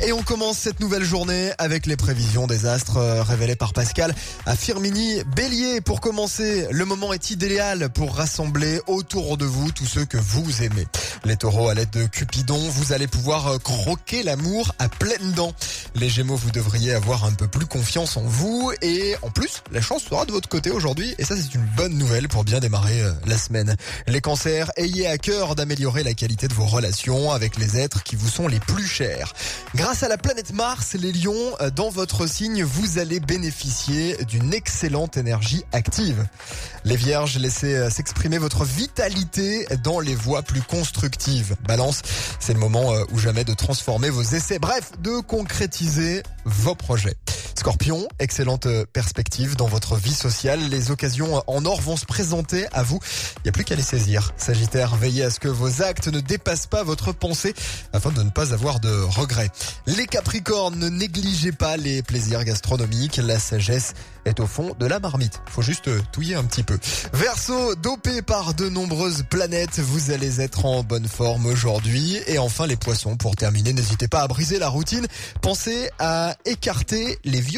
Et on commence cette nouvelle journée avec les prévisions des astres euh, révélées par Pascal à Firmini. Bélier, pour commencer, le moment est idéal pour rassembler autour de vous tous ceux que vous aimez. Les taureaux, à l'aide de Cupidon, vous allez pouvoir euh, croquer l'amour à pleines dents. Les gémeaux, vous devriez avoir un peu plus confiance en vous et en plus, la chance sera de votre côté aujourd'hui et ça c'est une bonne nouvelle pour bien démarrer euh, la semaine. Les cancers, ayez à cœur d'améliorer la qualité de vos relations avec les êtres qui vous sont les plus chers. À la planète Mars, les lions, euh, dans votre signe, vous allez bénéficier d'une excellente énergie active. Les vierges, laissez euh, s'exprimer votre vitalité dans les voies plus constructives. Balance, c'est le moment euh, ou jamais de transformer vos essais, bref, de concrétiser vos projets. Scorpion, excellente euh, perspective dans votre vie sociale. Les occasions en or vont se présenter à vous. Il n'y a plus qu'à les saisir. Sagittaire, veillez à ce que vos actes ne dépassent pas votre pensée afin de ne pas avoir de regrets. Les Capricornes, ne négligez pas les plaisirs gastronomiques. La sagesse est au fond de la marmite. Faut juste euh, touiller un petit peu. Verseau, dopé par de nombreuses planètes, vous allez être en bonne forme aujourd'hui. Et enfin les poissons, pour terminer, n'hésitez pas à briser la routine. Pensez à écarter les vieux